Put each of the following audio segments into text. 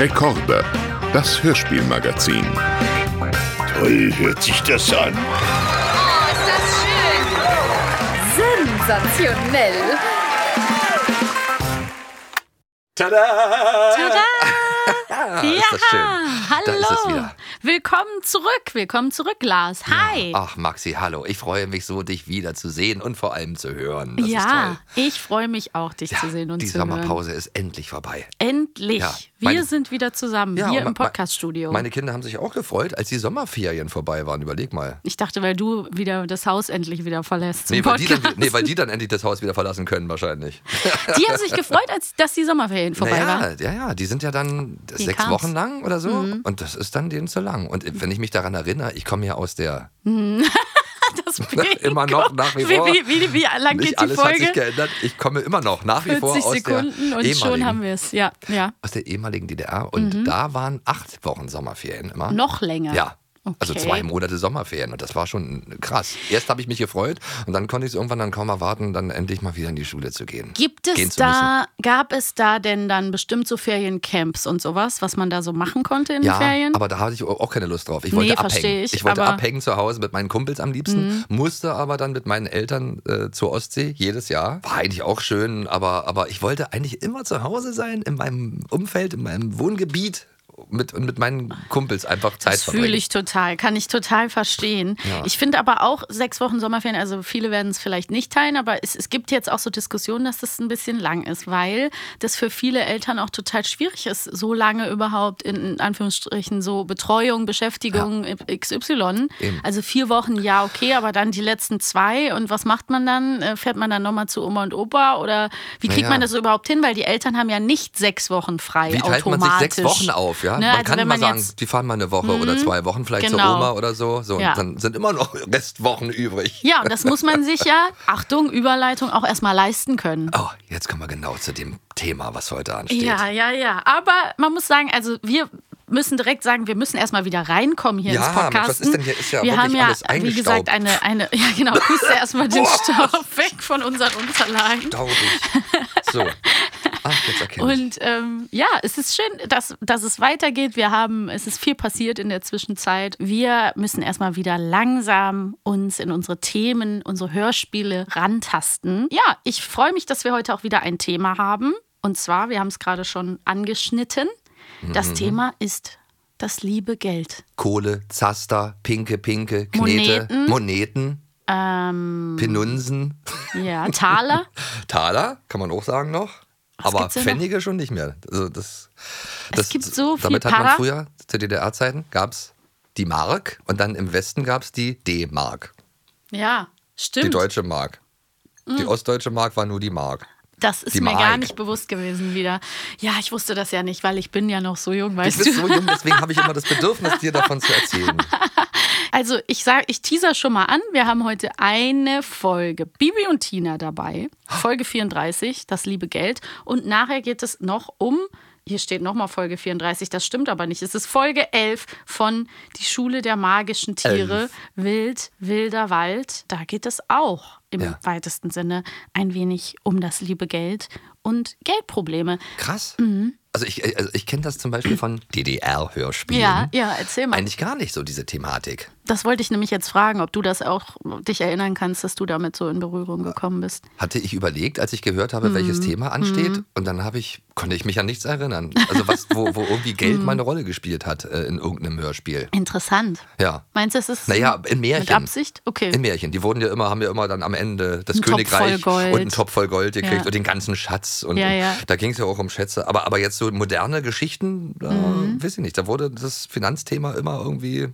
Rekorde, das Hörspielmagazin. Toll hört sich das an. Oh, ist das schön! Sensationell! Tada! Tada! Ja, ist das schön. hallo. Da ist es wieder. Willkommen zurück, willkommen zurück, Lars. Hi. Ach, Maxi, hallo. Ich freue mich so, dich wieder zu sehen und vor allem zu hören. Das ja, ich freue mich auch, dich zu sehen und die zu hören. Sommerpause ist endlich vorbei. Endlich. Ja, Wir meine- sind wieder zusammen, Ja, hier im Podcaststudio. Meine Kinder haben sich auch gefreut, als die Sommerferien vorbei waren. Überleg mal. Ich dachte, weil du wieder das Haus endlich wieder verlässt Nee weil, die dann, nee, weil die dann endlich das Haus wieder verlassen können, wahrscheinlich. Die haben sich gefreut, als dass die Sommerferien vorbei naja, waren. ja, ja, die sind ja dann Wie sechs kam's? Mhm. Wochen lang oder so. Und das ist dann denen zu lang. Und wenn ich mich daran erinnere, ich komme ja aus der Das immer noch nach wie vor. wie, wie, wie lang geht die alles hat sich Folge? geändert. Ich komme immer noch nach wie vor 40 aus Sekunden der und schon ehemaligen- haben wir es. Ja, ja. aus der ehemaligen DDR und da waren acht Wochen Sommerferien immer. Mhm. Noch länger. Ja. Also Okay. zwei Monate Sommerferien und das war schon krass. Erst habe ich mich gefreut und dann konnte ich es irgendwann dann kaum erwarten, dann endlich mal wieder in die Schule zu gehen. Gibt Gehen es müssen. da, gab es da denn dann bestimmt so Feriencamps und sowas, was man da so machen konnte in Ja, den Ferien? aber da hatte ich auch keine Lust drauf. Ich Nee, wollte versteh abhängen. ich, wollte aber- Mhm. abhängen zu Hause mit meinen Kumpels am liebsten, musste aber dann mit meinen Eltern äh, zur Ostsee jedes Jahr. War eigentlich auch schön, aber, aber ich wollte eigentlich immer zu Hause sein, in meinem Umfeld, in meinem Wohngebiet mit, und mit meinen Kumpels einfach Zeit Das verbringen. fühle ich total, kann ich total verstehen. Ja. Ich finde aber auch sechs Wochen Sommerferien, also viele werden es vielleicht nicht teilen, aber es, es gibt jetzt auch so Diskussionen, dass das ein bisschen lang ist, weil das für viele Eltern auch total schwierig ist, so lange überhaupt in, in Anführungsstrichen so Betreuung, Beschäftigung XY. Eben. Also vier Wochen, ja, okay, aber dann die letzten zwei und was macht man dann? Äh, Fährt man dann nochmal zu Oma und Opa oder wie kriegt Naja. man das überhaupt hin? Weil die Eltern haben ja nicht sechs Wochen frei Wie teilt man automatisch. sich sechs Wochen auf? Ja? Ne, man also kann immer sagen, jetzt- die fahren mal eine Woche oder zwei Wochen vielleicht zur genau. Oma oder so. so Ja. und dann sind immer noch Restwochen übrig. Ja, und das muss man sich ja, Achtung, Überleitung, auch erstmal leisten können. Oh, jetzt kommen wir genau zu dem Thema, was heute ansteht. Ja, ja, ja. Aber man muss sagen, also wir müssen direkt sagen, wir müssen erstmal wieder reinkommen hier Ja, ins Podcast. was ist denn hier? Ist ja wir haben ja, wie gesagt, eine, eine, ja genau, puste erstmal den. Staub weg von unseren Unterlagen. Staubig. So. Ach, jetzt erkenne ich. Und ähm, ja, es ist schön, dass, dass es weitergeht. Wir haben, es ist viel passiert in der Zwischenzeit. Wir müssen erstmal wieder langsam uns in unsere Themen, unsere Hörspiele rantasten. Ja, ich freue mich, dass wir heute auch wieder ein Thema haben. Und zwar, wir haben es gerade schon angeschnitten. Mhm. Das Thema ist das liebe Geld. Kohle, Zaster, Pinke, Pinke, Knete, Moneten. Moneten, Ähm, Penunsen, ja, Taler. Taler, kann man auch sagen noch. Aber gibt's denn noch? Pfennige schon nicht mehr. Also das, Es das, gibt so viel Damit hat man Para. früher, zu DDR-Zeiten, gab es die Mark und dann im Westen gab es die D-Mark. Ja, Die stimmt. Mhm. deutsche Mark. Die ostdeutsche Mark war nur die Mark. Das ist Die mir gar nicht bewusst gewesen wieder. Ja, ich wusste das ja nicht, weil ich bin ja noch so jung, Du weißt bist du. so jung, deswegen habe ich immer das Bedürfnis, dir davon zu erzählen. Also ich sage, ich teaser schon mal an. Wir haben heute eine Folge Bibi und Tina dabei. Folge 34, das liebe Geld. Und nachher geht es noch um, hier steht nochmal Folge 34, das stimmt aber nicht. Es ist Folge 11 von Die Schule der magischen Tiere, Elf. Wild, wilder Wald. Da geht es auch im Ja. weitesten Sinne ein wenig um das liebe Geld und Geldprobleme. Krass. Mhm. Also ich, also ich kenne das zum Beispiel von DDR-Hörspielen. Ja, ja, erzähl mal. Eigentlich gar nicht so diese Thematik. Das wollte ich nämlich jetzt fragen, ob du das auch dich erinnern kannst, dass du damit so in Berührung gekommen bist. Hatte ich überlegt, als ich gehört habe, Mhm. welches Thema ansteht, und dann habe ich, konnte ich mich an nichts erinnern. Also was, wo, wo irgendwie Geld Mhm. mal eine Rolle gespielt hat äh, in irgendeinem Hörspiel. Interessant. Ja. Meinst du, es ist Naja, in Märchen. mit Absicht? Okay. In Märchen. Die wurden ja immer, haben ja immer dann am Ende das Ein Königreich und einen Topf voll Gold gekriegt Ja. und den ganzen Schatz. Und, Ja, und ja. da ging es ja auch um Schätze. Aber, aber jetzt so moderne Geschichten, da, Mhm. weiß ich nicht, da wurde das Finanzthema immer irgendwie,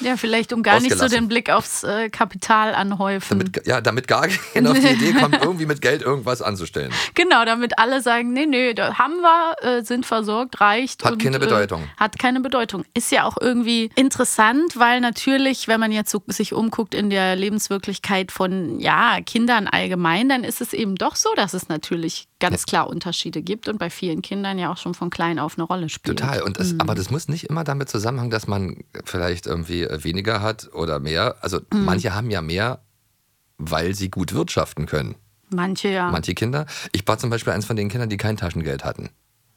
ja, vielleicht um gar nicht so den Blick aufs äh, Kapital anhäufen. damit, ja, damit gar keiner auf die Idee kommt, irgendwie mit Geld irgendwas anzustellen. genau, damit alle sagen, nee, nee, da haben wir, äh, sind versorgt, reicht. Hat und, keine Bedeutung. Äh, hat keine Bedeutung. Ist ja auch irgendwie interessant, weil natürlich, wenn man jetzt so sich umguckt in der Lebenswirklichkeit von ja, Kindern allgemein, dann ist es eben doch so, dass es natürlich ganz klar Unterschiede gibt und bei vielen Kindern ja auch schon von klein auf eine Rolle spielt. Total. Und es, Mhm. Aber das muss nicht immer damit zusammenhängen, dass man vielleicht irgendwie äh, weniger hat oder mehr. Also Mhm. manche haben ja mehr, weil sie gut wirtschaften können. Manche ja. Manche Kinder. Ich war zum Beispiel eins von den Kindern, die kein Taschengeld hatten.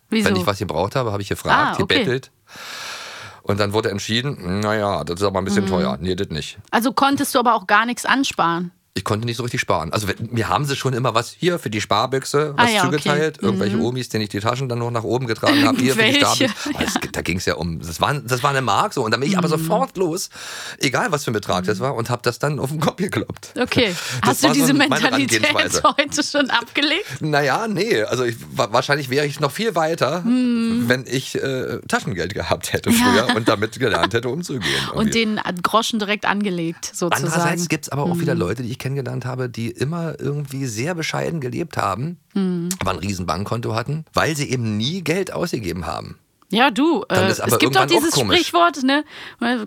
Wieso? Wenn ich was gebraucht habe, habe ich gefragt, Ah, okay. gebettelt. Und dann wurde entschieden, naja, das ist aber ein Mhm. bisschen teuer. Nee, das nicht. Also konntest du aber auch gar nichts ansparen. Ich konnte nicht so richtig sparen. Also mir haben sie schon immer was hier für die Sparbüchse was Ah ja, okay. zugeteilt. Irgendwelche Omis, denen ich die Taschen dann noch nach oben getragen habe. Hier für die? Sparbüchse. Aber es- da ging es ja um, das war, das war eine Mark so. Und dann bin ich Mhm. aber sofort los, egal was für ein Betrag das war, und habe das dann auf den Kopf gekloppt. Okay. Das Hast du so diese meine Mentalität heute schon abgelegt? Naja, nee. Also ich, wa- wahrscheinlich wäre ich noch viel weiter, Hm. wenn ich äh, Taschengeld gehabt hätte früher und damit gelernt hätte, umzugehen. Und Irgendwie. den Groschen direkt angelegt, sozusagen. Andererseits gibt es aber auch Mhm. wieder Leute, die ich kennengelernt habe, die immer irgendwie sehr bescheiden gelebt haben, Mhm. aber ein riesen Bankkonto hatten, weil sie eben nie Geld ausgegeben haben. Ja, du, äh, es gibt doch auch dieses komisch. Sprichwort, ne?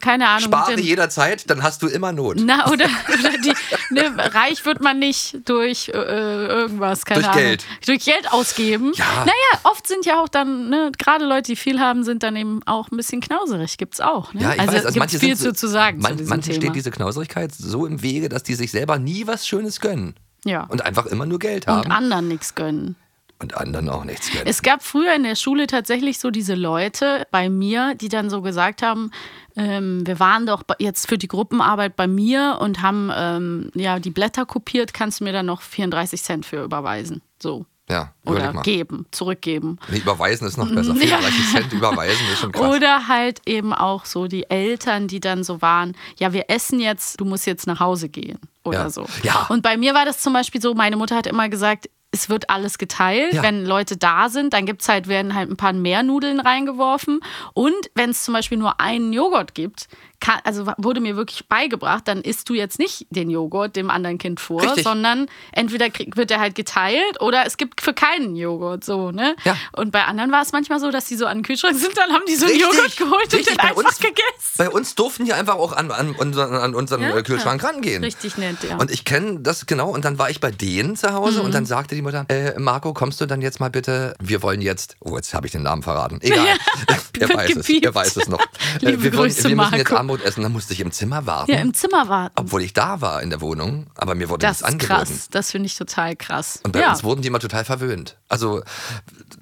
Keine Ahnung. Spare jederzeit, dann hast du immer Not. Na, oder, oder die, ne, reich wird man nicht durch äh, irgendwas, keine Durch Ahnung. Geld. Durch Geld ausgeben. Ja. Naja, oft sind ja auch dann, ne, gerade Leute, die viel haben, sind dann eben auch ein bisschen knauserig. Gibt's auch. Ne? Ja, ich also, weiß, also manche viel so- zu, zu sagen Man, zu manchen Thema. steht diese Knauserigkeit so im Wege, dass die sich selber nie was Schönes gönnen. ja. Und einfach immer nur Geld Und haben. anderen nichts gönnen. Und anderen auch nichts gönnen. Es gab früher in der Schule tatsächlich so diese Leute bei mir, die dann so gesagt haben, ähm, wir waren doch jetzt für die Gruppenarbeit bei mir und haben ähm, ja die Blätter kopiert, kannst du mir dann noch 34 Cent für überweisen? So. ja, Oder mal. geben, zurückgeben. Nee, überweisen ist noch besser. 34 Cent überweisen ist schon krass. Oder halt eben auch so die Eltern, die dann so waren, ja, wir essen jetzt, du musst jetzt nach Hause gehen oder Ja. so. Ja. Und bei mir war das zum Beispiel so, meine Mutter hat immer gesagt, es wird alles geteilt. Ja. Wenn Leute da sind, dann gibt's halt, werden halt ein paar mehr Nudeln reingeworfen. Und wenn es zum Beispiel nur einen Joghurt gibt, kann, also wurde mir wirklich beigebracht, dann isst du jetzt nicht den Joghurt dem anderen Kind vor, Richtig. sondern entweder krieg, wird er halt geteilt oder es gibt für keinen Joghurt so, ne? Ja. Und bei anderen war es manchmal so, dass die so an den Kühlschrank sind, dann haben die so einen Richtig. Joghurt geholt und Richtig, den bei einfach uns- gegessen. Bei uns durften die einfach auch an, an unseren, an unseren Ja? äh, Kühlschrank rangehen. Richtig nett, ja. Und ich kenne das genau. Und dann war ich bei denen zu Hause und Mhm. dann sagte die Mutter, äh, Marco, kommst du dann jetzt mal bitte? Wir wollen jetzt, oh, jetzt habe ich den Namen verraten. Egal. er weiß es, er weiß es noch. Äh, Liebe wir, wollen, Grüße, wir müssen jetzt Marco. Abendbrot essen. Dann musste ich im Zimmer warten. ja, im Zimmer warten. obwohl ich da war in der Wohnung, aber mir wurde Das nichts ist angeboten. krass. Das finde ich total krass. Und bei ja. uns wurden die immer total verwöhnt. Also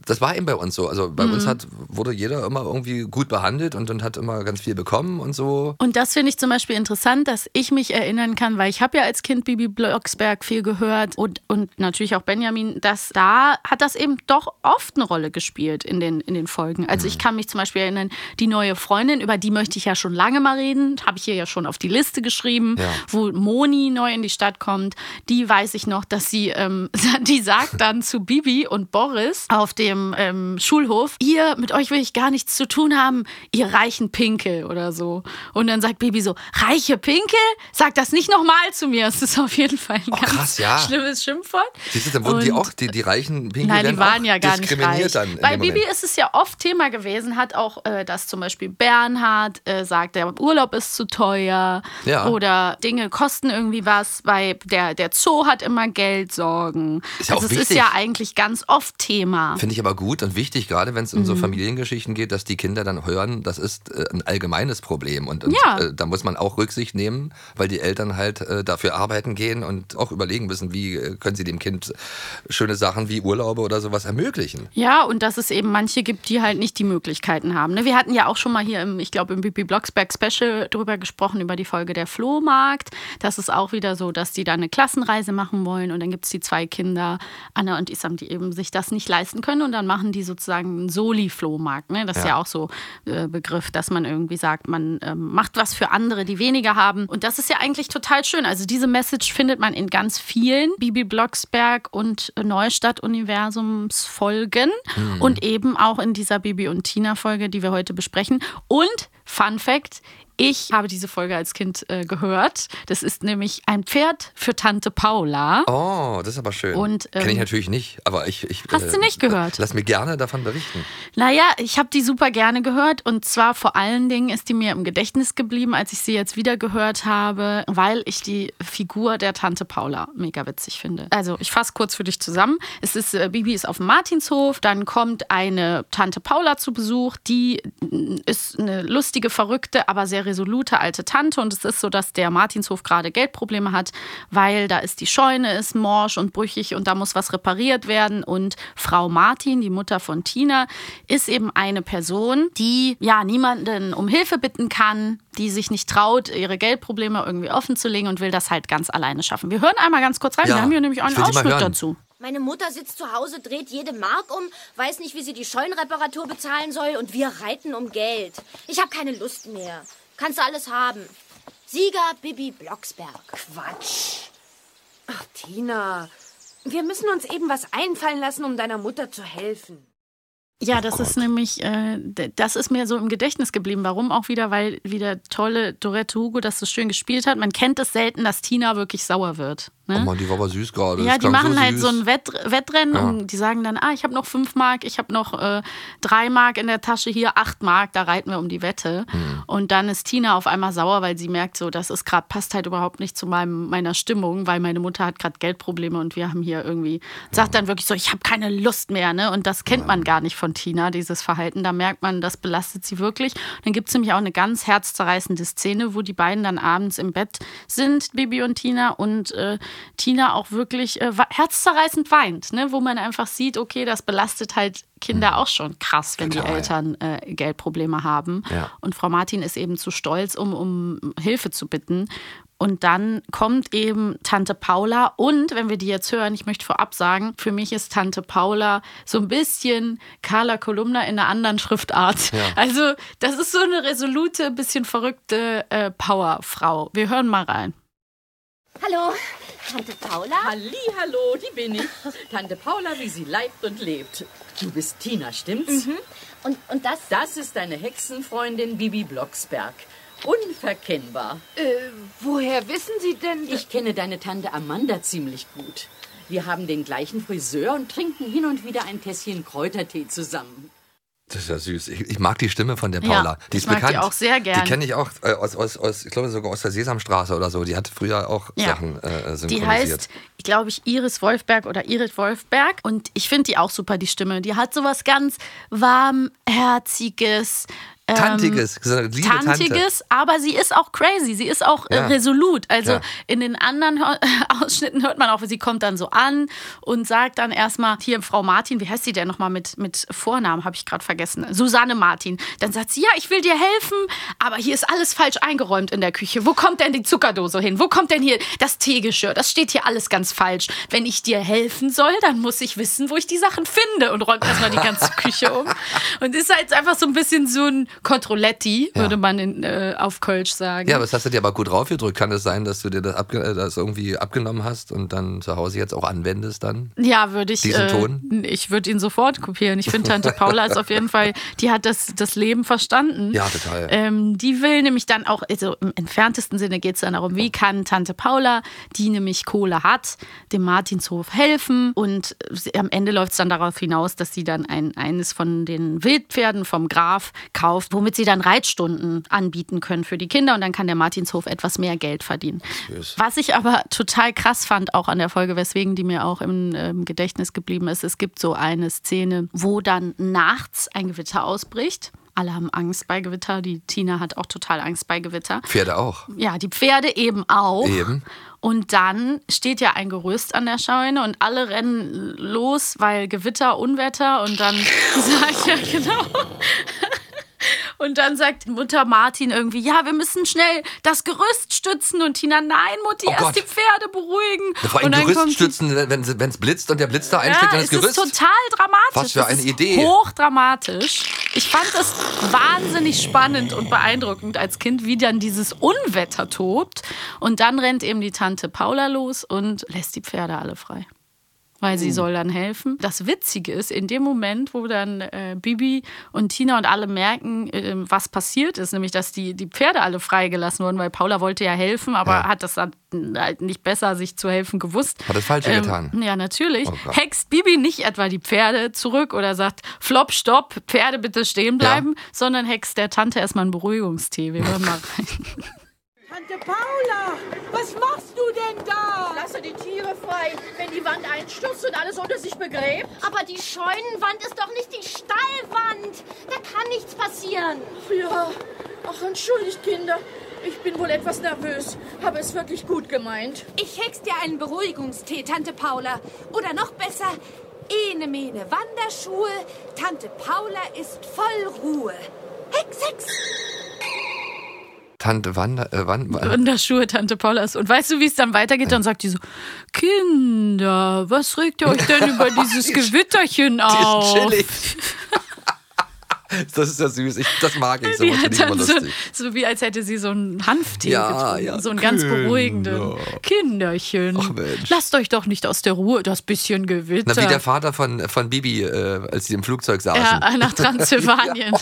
das war eben bei uns so. Also bei Mhm. uns hat, wurde jeder immer irgendwie gut behandelt und, und hat immer ganz viel bekommen und so. Und das finde ich zum Beispiel interessant, dass ich mich erinnern kann, weil ich habe ja als Kind Bibi Blocksberg viel gehört und, und natürlich auch Benjamin, dass da hat das eben doch oft eine Rolle gespielt in den, in den Folgen. Also Mhm. ich kann mich zum Beispiel erinnern, die neue Freundin, über die möchte ich ja schon lange mal reden, habe ich hier ja schon auf die Liste geschrieben, Ja. wo Moni neu in die Stadt kommt. Die weiß ich noch, dass sie, ähm, die sagt dann zu Bibi und Boris auf dem ähm, Schulhof, ihr, mit euch will ich gar nichts zu tun haben, ihr reichen Pinkel oder so. Und dann sagt Bibi so, reiche Pinkel? Sag das nicht nochmal zu mir. Das ist auf jeden Fall ein Oh, ganz krass, ja. schlimmes Schimpfwort. Siehst du, dann wurden die Und- auch, die, die reichen Pinguine Nein, die waren ja gar nicht diskriminiert reich. Bei Bibi Moment. ist es ja oft Thema gewesen, hat auch, äh, dass zum Beispiel Bernhard äh, sagt, der Urlaub ist zu teuer Ja. oder Dinge kosten irgendwie was, weil der, der Zoo hat immer Geldsorgen. Ist ja also auch es ist ja eigentlich ganz oft Thema. Finde ich aber gut und wichtig, gerade wenn es um Mhm. so Familiengeschichten geht, dass die Kinder dann hören, das ist äh, ein allgemeines Problem. Und, und Ja. äh, da muss man auch Rücksicht nehmen, weil die Eltern halt äh, dafür arbeiten gehen und auch überlegen müssen, wie können sie dem Kind schöne Sachen wie Urlaube oder sowas ermöglichen. Ja, und dass es eben manche gibt, die halt nicht die Möglichkeiten haben. Ne? Wir hatten ja auch schon mal hier, im, ich glaube, im Bibi Blocksberg Special drüber gesprochen, über die Folge der Flohmarkt. Das ist auch wieder so, dass die da eine Klassenreise machen wollen und dann gibt es die zwei Kinder, Anna und Isam, die eben sich das nicht leisten können und dann machen die sozusagen einen Soli-Flohmarkt. Ne? Das ist Ja. ja auch so äh, Begriff, dass man irgendwie sagt, man ähm, macht was für andere, die weniger haben. Und das ist ja eigentlich total schön. Also diese Message findet man in ganz vielen Bibi Blocksberg und Neustadt-Universums-Folgen und eben auch in dieser Bibi und Tina-Folge, die wir heute besprechen. Und Fun Fact. Ich habe diese Folge als Kind äh, gehört. Das ist nämlich ein Pferd für Tante Paula. Oh, das ist aber schön. Und, Kenne ich ähm, natürlich nicht, aber ich. ich Hast du nicht gehört? Lass mir gerne davon berichten. Naja, ich habe die super gerne gehört und zwar vor allen Dingen ist die mir im Gedächtnis geblieben, als ich sie jetzt wieder gehört habe, weil ich die Figur der Tante Paula mega witzig finde. Also ich fasse kurz für dich zusammen. Es ist, äh, Bibi ist auf dem Martinshof, dann kommt eine Tante Paula zu Besuch, die mm, ist eine lustige, verrückte, aber sehr resolute alte Tante und es ist so, dass der Martinshof gerade Geldprobleme hat, weil da ist die Scheune ist morsch und brüchig und da muss was repariert werden und Frau Martin, die Mutter von Tina, ist eben eine Person, die ja niemanden um Hilfe bitten kann, die sich nicht traut, ihre Geldprobleme irgendwie offen zu legen und will das halt ganz alleine schaffen. Wir hören einmal ganz kurz rein, Ja, wir haben hier nämlich einen Ausschnitt dazu. Meine Mutter sitzt zu Hause, dreht jede Mark um, weiß nicht, wie sie die Scheunenreparatur bezahlen soll und wir reiten um Geld. Ich habe keine Lust mehr. Kannst du alles haben. Sieger Bibi Blocksberg. Quatsch. Ach, Tina, wir müssen uns eben was einfallen lassen, um deiner Mutter zu helfen. Ja, das ist nämlich, äh, das ist mir so im Gedächtnis geblieben. Warum auch wieder? Weil wieder tolle Dorette Hugo das so schön gespielt hat. Man kennt es selten, dass Tina wirklich sauer wird. Oh Ne? Mann, die war aber süß gerade. Ja, Das die machen so halt süß. so ein Wett Wettrennen Ja. und die sagen dann, ah, ich habe noch fünf Mark, ich habe noch äh, drei Mark in der Tasche, hier acht Mark, da reiten wir um die Wette. Hm. Und dann ist Tina auf einmal sauer, weil sie merkt, so, das ist gerade, passt halt überhaupt nicht zu meinem, meiner Stimmung, weil meine Mutter hat gerade Geldprobleme und wir haben hier irgendwie, sagt dann wirklich so, ich habe keine Lust mehr, ne? Und das kennt man gar nicht von Tina, dieses Verhalten. Da merkt man, das belastet sie wirklich. dann gibt es nämlich auch eine ganz herzzerreißende Szene, wo die beiden dann abends im Bett sind, Bibi und Tina, und äh, Tina auch wirklich äh, herzzerreißend weint, ne? wo man einfach sieht, okay, das belastet halt Kinder auch schon krass, wenn die Total. Eltern äh, Geldprobleme haben. Ja. Und Frau Martin ist eben zu stolz, um, um Hilfe zu bitten. Und dann kommt eben Tante Paula und, wenn wir die jetzt hören, ich möchte vorab sagen, für mich ist Tante Paula so ein bisschen Carla Kolumna in einer anderen Schriftart. Also das ist so eine resolute, bisschen verrückte äh, Powerfrau. Wir hören mal rein. Hallo, Tante Paula? Halli, hallo, die bin ich. Tante Paula, wie sie leibt und lebt. Du bist Tina, stimmt's? Und, und das? Das ist deine Hexenfreundin Bibi Blocksberg. Unverkennbar. Äh, woher wissen Sie denn? Ich kenne deine Tante Amanda ziemlich gut. Wir haben den gleichen Friseur und trinken hin und wieder ein Tässchen Kräutertee zusammen. Das ist ja süß. Ich, ich mag die Stimme von der Ja, Paula. die ich ist mag die bekannt. auch sehr gern. Die kenne ich auch äh, aus, aus, aus, ich glaube sogar aus der Sesamstraße oder so. Die hat früher auch Ja. Sachen äh, synchronisiert. Die heißt, glaube ich, Iris Wolfberg oder Iris Wolfberg. Und ich finde die auch super, die Stimme. Die hat sowas ganz warmherziges. Ähm, Tantiges, liebe Tante. Tantiges, aber sie ist auch crazy, sie ist auch äh, Ja. resolut. Also Ja. in den anderen Hör Ausschnitten hört man auch, sie kommt dann so an und sagt dann erstmal, hier Frau Martin, wie heißt sie denn nochmal mit, mit Vornamen, habe ich gerade vergessen, Susanne Martin. Dann sagt sie, ja, ich will dir helfen, aber hier ist alles falsch eingeräumt in der Küche. Wo kommt denn die Zuckerdose hin? Wo kommt denn hier das Teegeschirr? Das steht hier alles ganz falsch. Wenn ich dir helfen soll, dann muss ich wissen, wo ich die Sachen finde und räumt erstmal die ganze Küche um. Und ist halt einfach so ein bisschen so ein Controletti, Ja. würde man in, äh, auf Kölsch sagen. Ja, aber das hast du dir aber gut draufgedrückt. Kann es sein, dass du dir das, abge äh, das irgendwie abgenommen hast und dann zu Hause jetzt auch anwendest dann? Ja, würde ich. Diesen äh, Ton? Ich würde ihn sofort kopieren. Ich finde, Tante Paula ist auf jeden Fall, die hat das, das Leben verstanden. Ja, total. Ähm, die will nämlich dann auch, also im entferntesten Sinne geht es dann darum, wie kann Tante Paula, die nämlich Kohle hat, dem Martinshof helfen. Und am Ende läuft es dann darauf hinaus, dass sie dann ein, eines von den Wildpferden vom Graf kauft, womit sie dann Reitstunden anbieten können für die Kinder. Und dann kann der Martinshof etwas mehr Geld verdienen. Was ich aber total krass fand, auch an der Folge, weswegen die mir auch im ähm, Gedächtnis geblieben ist, es gibt so eine Szene, wo dann nachts ein Gewitter ausbricht. Alle haben Angst bei Gewitter. Die Tina hat auch total Angst bei Gewitter. Pferde auch. Ja, die Pferde eben auch. Eben. Und dann steht ja ein Gerüst an der Scheune und alle rennen los, weil Gewitter, Unwetter und dann sagt ja genau. Und dann sagt Mutter Martin irgendwie, ja, wir müssen schnell das Gerüst stützen. Und Tina, nein, Mutti, Oh erst Gott. die Pferde beruhigen. Vor allem und dann Gerüst stützen, wenn es blitzt und der Blitz da einschlägt ja, in das es Gerüst. ist total dramatisch. Was für Das eine ist Idee. Hochdramatisch. Ich fand das wahnsinnig spannend und beeindruckend als Kind, wie dann dieses Unwetter tobt. Und dann rennt eben die Tante Paula los und lässt die Pferde alle frei. Weil sie soll dann helfen. Das Witzige ist, in dem Moment, wo dann äh, Bibi und Tina und alle merken, äh, was passiert ist, nämlich, dass die, die Pferde alle freigelassen wurden, weil Paula wollte ja helfen, aber Ja. hat das dann halt nicht besser sich zu helfen gewusst. Hat das Falsche getan. Ja, natürlich. Oh. Hext Bibi nicht etwa die Pferde zurück oder sagt, Flop, stopp, Pferde bitte stehen bleiben, sondern hext der Tante erstmal einen Beruhigungstee. Wir hören mal rein. Tante Paula, was machst du denn da? Lasse die Tiere frei, wenn die Wand einstürzt und alles unter sich begräbt. Aber die Scheunenwand ist doch nicht die Stallwand. Da kann nichts passieren. Ja, Ach, entschuldigt, Kinder. Ich bin wohl etwas nervös. Habe es wirklich gut gemeint. Ich hex dir einen Beruhigungstee, Tante Paula. Oder noch besser, ene mene Wanderschuhe. Tante Paula ist voll Ruhe. Hex, hex. Tante Wanda, äh, Wan, Wan, Wanderschuhe, Tante Paulas. Und weißt du, wie es dann weitergeht? Dann sagt die so, Kinder, was regt ihr euch denn über dieses Gewitterchen die auf? chillig. das ist ja süß. Ich, das mag ich so. Die hat dann so, so wie als hätte sie so einen Hanftee Ja, getrunken. ja, so einen ganz Kinder. beruhigenden Kinderchen. Ach, Mensch. Lasst euch doch nicht aus der Ruhe, das bisschen Gewitter. Na, wie der Vater von, von Bibi, äh, als sie im Flugzeug saßen. ja, nach Transsilvanien.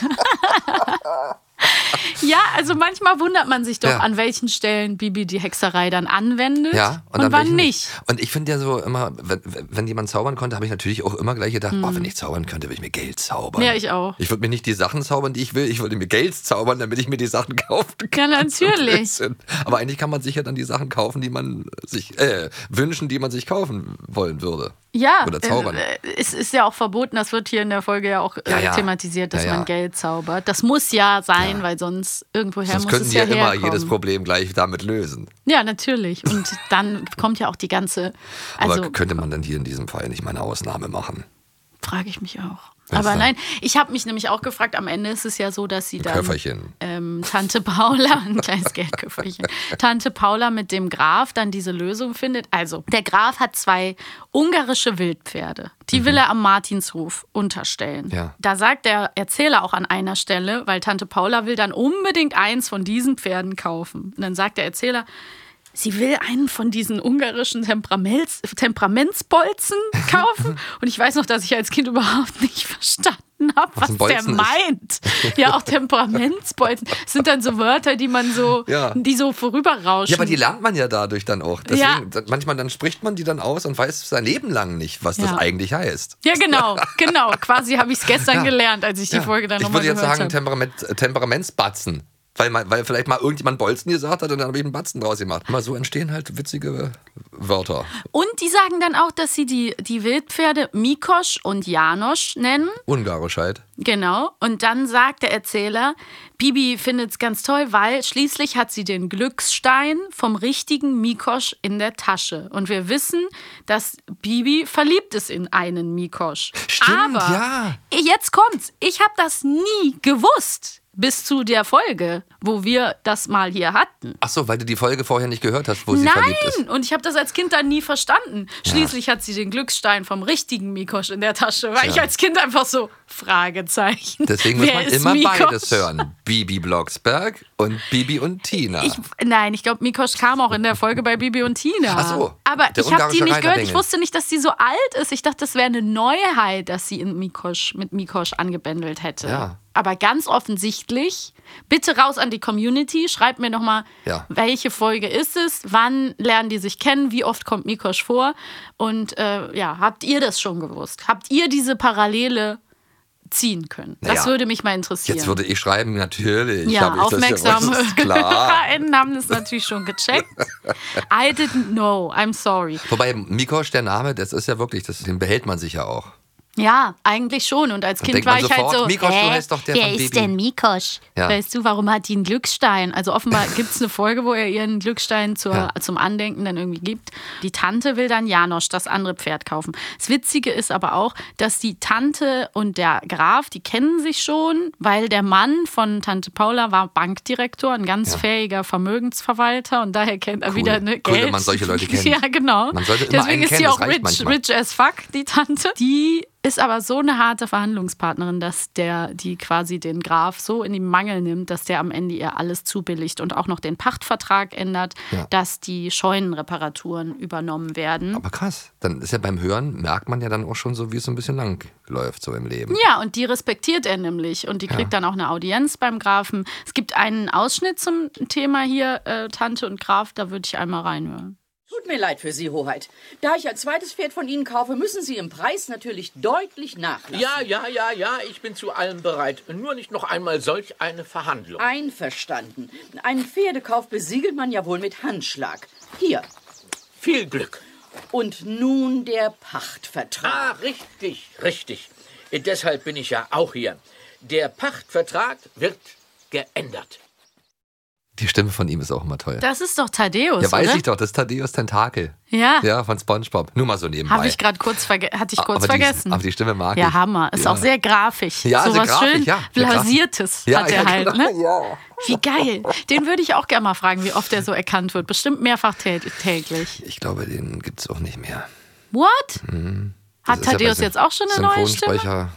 ja, also manchmal wundert man sich doch, Ja. an welchen Stellen Bibi die Hexerei dann anwendet Ja, und, an wann nicht. Und ich finde ja so immer, wenn, wenn jemand zaubern konnte, habe ich natürlich auch immer gleich gedacht, oh, wenn ich zaubern könnte, würde ich mir Geld zaubern. Hm. Ja, ich auch. Ich würde mir nicht die Sachen zaubern, die ich will, ich würde mir Geld zaubern, damit ich mir die Sachen kaufen kann. Ja, natürlich. Aber eigentlich kann man sich ja dann die Sachen kaufen, die man sich, äh, wünschen, die man sich kaufen wollen würde. Ja, Oder zaubern. äh, es ist ja auch verboten, das wird hier in der Folge ja auch äh, Ja, ja. thematisiert, dass Ja, man Geld zaubert. Das muss ja sein, weil sonst irgendwoher Sonst muss könnten es ja ja immer herkommen. jedes Problem gleich damit lösen. Ja, natürlich. Und dann kommt ja auch die ganze, Aber also könnte man dann hier in diesem Fall nicht mal eine Ausnahme machen? frage ich mich auch. Aber nein, ich habe mich nämlich auch gefragt, am Ende ist es ja so, dass sie dann Köfferchen. ähm, Tante Paula, ein kleines Geldköfferchen, Tante Paula mit dem Graf dann diese Lösung findet. Also, der Graf hat zwei ungarische Wildpferde. Die will er am Martinshof unterstellen. Mhm. Ja. Da sagt der Erzähler auch an einer Stelle, weil Tante Paula will dann unbedingt eins von diesen Pferden kaufen. Und dann sagt der Erzähler, Sie will einen von diesen ungarischen Temperaments Temperamentsbolzen kaufen. Und ich weiß noch, dass ich als Kind überhaupt nicht verstanden habe, was, ein der ist. meint. Ja, auch Temperamentsbolzen Das sind dann so Wörter, die man so, Ja. die so vorüberrauschen. Ja, aber die lernt man ja dadurch dann auch. Deswegen, Ja. manchmal dann spricht man die dann aus und weiß sein Leben lang nicht, was das Ja. eigentlich heißt. ja, genau, genau. Quasi habe ich es gestern gelernt, als ich die. Folge dann Ich nochmal würde gehört jetzt sagen habe. Temperament, Temperamentsbatzen. Weil, mal, weil vielleicht mal irgendjemand Bolzen gesagt hat und dann habe ich einen Batzen draus gemacht. Mal so entstehen halt witzige Wörter. Und die sagen dann auch, dass sie die, die Wildpferde Mikosch und Janosch nennen. Ungarisch halt. Genau. Und dann sagt der Erzähler, Bibi findet es ganz toll, weil schließlich hat sie den Glücksstein vom richtigen Mikosch in der Tasche. Und wir wissen, dass Bibi verliebt ist in einen Mikosch. Stimmt, Aber ja. jetzt kommt's. Ich habe das nie gewusst. Bis zu der Folge, wo wir das mal hier hatten. Ach so, weil du die Folge vorher nicht gehört hast, wo sie verliebt ist. Nein, und ich habe das als Kind dann nie verstanden. Schließlich hat sie den Glücksstein vom richtigen Mikosch in der Tasche, weil ich als Kind einfach so Fragezeichen. Deswegen muss man immer Mikosch? beides hören. Bibi Blocksberg und Bibi und Tina. Ich, nein, ich glaube, Mikosch kam auch in der Folge bei Bibi und Tina. Ach so, Aber ich habe die nicht gehört. Ich wusste nicht, dass die so alt ist. Ich dachte, das wäre eine Neuheit, dass sie in Mikosch, mit Mikosch angebändelt hätte. Ja. Aber ganz offensichtlich, bitte raus an die Community, schreibt mir nochmal, Ja. welche Folge ist es, wann lernen die sich kennen, wie oft kommt Mikosch vor und äh, ja, habt ihr das schon gewusst? Habt ihr diese Parallele ziehen können? Das Naja, würde mich mal interessieren. Jetzt würde ich schreiben, natürlich. Ja, ich das aufmerksame. HörerInnen haben das natürlich schon gecheckt. I didn't know, I'm sorry. Wobei Mikosch, der Name, das ist ja wirklich, das, den behält man sich ja auch. Ja, eigentlich schon. Und als Kind denkt war ich halt sofort, so, Mikosch, du heißt doch der wer ist denn Mikosch? Ja. Weißt du, warum hat die einen Glücksstein? Also offenbar gibt es eine Folge, wo er ihren Glücksstein zur, Ja. zum Andenken dann irgendwie gibt. Die Tante will dann Janosch, das andere Pferd, kaufen. Das Witzige ist aber auch, dass die Tante und der Graf, die kennen sich schon, weil der Mann von Tante Paula war Bankdirektor, ein ganz fähiger Vermögensverwalter und daher kennt er Cool. wieder ne, Cool, Geld. wenn man solche Leute kennt. Ja, genau. Man sollte immer Deswegen einen ist sie auch rich, manchmal. rich as fuck, die Tante. Die ist aber so eine harte Verhandlungspartnerin, dass der, die quasi den Graf so in die Mangel nimmt, dass der am Ende ihr alles zubilligt und auch noch den Pachtvertrag ändert, Ja. dass die Scheunenreparaturen übernommen werden. Aber krass, dann ist ja beim Hören, merkt man ja dann auch schon so, wie es so ein bisschen lang läuft so im Leben. Ja, und die respektiert er nämlich. Und die kriegt dann auch eine Audienz beim Grafen. Es gibt einen Ausschnitt zum Thema hier, äh, Tante und Graf, da würde ich einmal reinhören. Tut mir leid für Sie, Hoheit. Da ich ein zweites Pferd von Ihnen kaufe, müssen Sie im Preis natürlich deutlich nachlassen. Ja, ja, ja, ja, ich bin zu allem bereit. Nur nicht noch einmal solch eine Verhandlung. Einverstanden. Einen Pferdekauf besiegelt man ja wohl mit Handschlag. Hier. Viel Glück. Und nun der Pachtvertrag. Ah, richtig, richtig. Deshalb bin ich ja auch hier. Der Pachtvertrag wird geändert. Die Stimme von ihm ist auch immer toll. Das ist doch Thaddeus, ja, weiß oder? ich doch, das ist Thaddeus Tentakel. Ja. Ja, von Spongebob. Nur mal so nebenbei. Habe ich gerade kurz, verge hatte ich kurz aber die, vergessen. aber die Stimme mag ja, ich. Hammer. Ist Ja. auch sehr grafisch. Ja, so sehr was grafisch, schön ja. Blasiertes Ja, hat er ja, halt, genau, ne? ja. Wie geil. Den würde ich auch gerne mal fragen, wie oft er so erkannt wird. Bestimmt mehrfach tä täglich. Ich glaube, den gibt es auch nicht mehr. What? Mhm. Hat ja Thaddeus jetzt auch schon eine neue Stimme? Synchronsprecher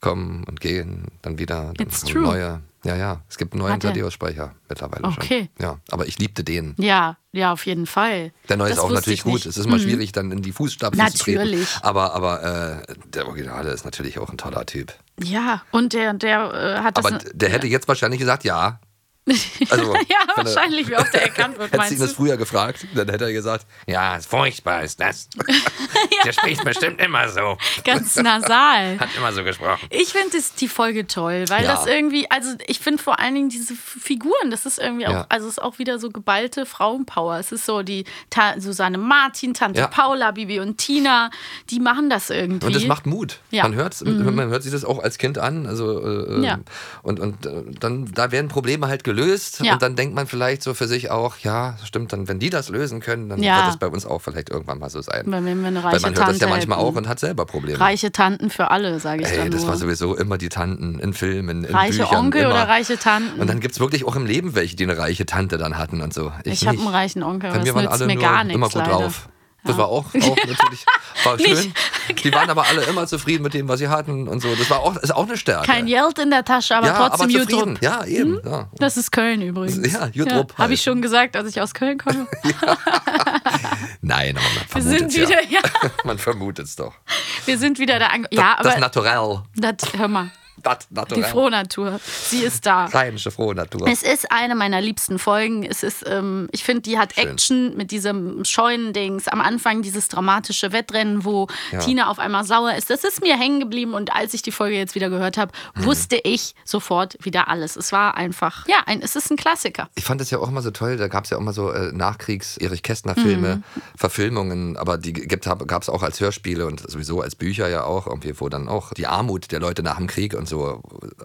kommen und gehen, dann wieder dann It's true. neue. Ja, ja, es gibt einen neuen er? Thaddeus-Speicher mittlerweile Okay. schon. Ja, aber ich liebte den. Ja, ja, auf jeden Fall. Der neue Das ist auch natürlich ich gut. Es ist immer Mhm. schwierig, dann in die Fußstapfen zu treten. Natürlich. Aber, aber äh, der Originale ist natürlich auch ein toller Typ. Ja, und der, der äh, hat das. Aber der hätte jetzt wahrscheinlich gesagt, ja. Also, ja, wahrscheinlich, wie oft er erkannt wird, Hättest du ihn das früher gefragt, dann hätte er gesagt, ja, furchtbar ist das. Der spricht bestimmt immer so. Ganz nasal. Hat immer so gesprochen. Ich finde die Folge toll, weil Ja. das irgendwie, also ich finde vor allen Dingen diese Figuren, das ist irgendwie auch, Ja. also es ist auch wieder so geballte Frauenpower. Es ist so die Ta Susanne Martin, Tante. Paula, Bibi und Tina, die machen das irgendwie. Und das macht Mut. Ja. Man, hört, Mhm. man hört sich das auch als Kind an. Also, äh, Ja. Und, und äh, dann da werden Probleme halt gelöst. Ja. Und dann denkt man vielleicht so für sich auch, ja, stimmt, dann, wenn die das lösen können, dann Ja. wird das bei uns auch vielleicht irgendwann mal so sein. Wenn wir eine Weil reiche man hört das Tante ja manchmal hätten. auch und hat selber Probleme. Reiche Tanten für alle, sage ich Ey, dann das nur. war sowieso immer die Tanten in Filmen, in reiche Büchern. Onkel immer. oder reiche Tanten? Und dann gibt es wirklich auch im Leben welche, die eine reiche Tante dann hatten und so. ich habe nicht. einen reichen Onkel, Bei mir das waren alle mir nur gar nichts immer gut leider. drauf. Das war auch, auch natürlich war schön. Die waren aber alle immer zufrieden mit dem, was sie hatten und so. Das war auch, ist auch eine Stärke. Kein Geld in der Tasche, aber ja, trotzdem aber zufrieden. Ja, eben. Ja. Das ist Köln übrigens. Ja, gut drauf Habe ich schon gesagt, als ich aus Köln komme. Nein, aber man Wir vermutet sind wieder, ja. ja, Man vermutet es doch. wir sind wieder da ange Ja, das aber Naturell. das, hör mal, Das die Naturell. Frohnatur, sie ist da. Rheinische frohe Natur. Es ist eine meiner liebsten Folgen. Es ist, ähm, ich finde, die hat Schön. Action mit diesem Scheunendings. Am Anfang dieses dramatische Wettrennen, wo Ja. Tina auf einmal sauer ist. Das ist mir hängen geblieben und als ich die Folge jetzt wieder gehört habe, Mhm. wusste ich sofort wieder alles. Es war einfach, ja, ein, es ist ein Klassiker. Ich fand es ja auch immer so toll, da gab es ja auch immer so äh, Nachkriegs-Erich-Kästner-Filme, Mhm. Verfilmungen, aber die gab es auch als Hörspiele und sowieso als Bücher ja auch, irgendwie, wo dann auch die Armut der Leute nach dem Krieg und so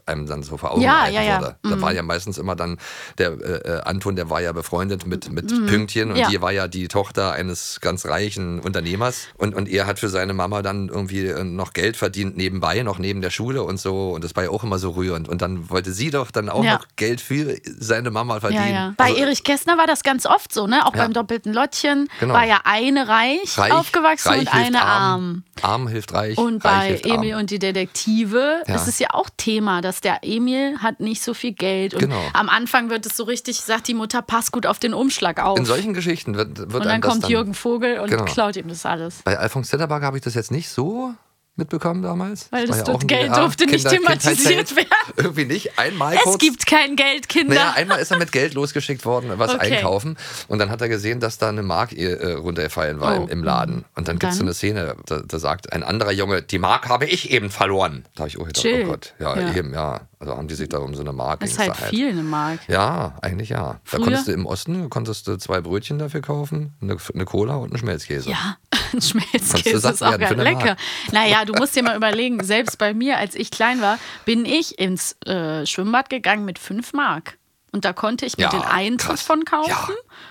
einem dann so vor Augen Ja, ja, ja. wurde. Da Mhm. war ja meistens immer dann, der äh, äh, Anton, der war ja befreundet mit, mit Pünktchen und Mhm. Ja. die war ja die Tochter eines ganz reichen Unternehmers und, und er hat für seine Mama dann irgendwie äh, noch Geld verdient nebenbei, noch neben der Schule und so und das war ja auch immer so rührend und dann wollte sie doch dann auch Ja. noch Geld für seine Mama Ja, verdienen. ja. Bei Also- Erich Kästner war das ganz oft so, ne? Auch Ja. beim doppelten Lottchen Genau. war ja eine reich, Reich, aufgewachsen reich und eine arm. arm. Arm hilft reich. Und bei Emil arm. und die Detektive Ja. ist es ja auch Thema, dass der Emil hat nicht so viel Geld. Und Genau. am Anfang wird es so richtig, sagt die Mutter, pass gut auf den Umschlag auf. In solchen Geschichten wird, wird und dann das kommt dann, Jürgen Vogel und Genau. klaut ihm das alles. Bei Alfons Zetterbach habe ich das jetzt nicht so mitbekommen damals. Weil war das ja Geld DDR durfte nicht Kinder- thematisiert Kindheitsheld. werden. Irgendwie nicht. Einmal Es kurz. gibt kein Geld, Kinder. Naja, einmal ist er mit Geld losgeschickt worden, was Okay. einkaufen. Und dann hat er gesehen, dass da eine Mark äh, runtergefallen war Oh. im, im Laden. Und dann gibt es so Dann? eine Szene, da, da sagt ein anderer Junge, die Mark habe ich eben verloren. Da habe ich auch gedacht, Chill. oh Gott. Ja, Ja. eben, ja. Also haben die sich da um so eine Mark das ist halt da viel, eine Mark. Ja, eigentlich ja. Da Früher? konntest du im Osten konntest du zwei Brötchen dafür kaufen, eine, eine Cola und einen Schmelzkäse. Ja, ein Schmelzkäse ist auch eine lecker. Mark. Naja, du musst dir mal überlegen, selbst bei mir, als ich klein war, bin ich ins äh, Schwimmbad gegangen mit 5 Mark. Und da konnte ich mir Ja, den Eintritt krass. von kaufen, Ja.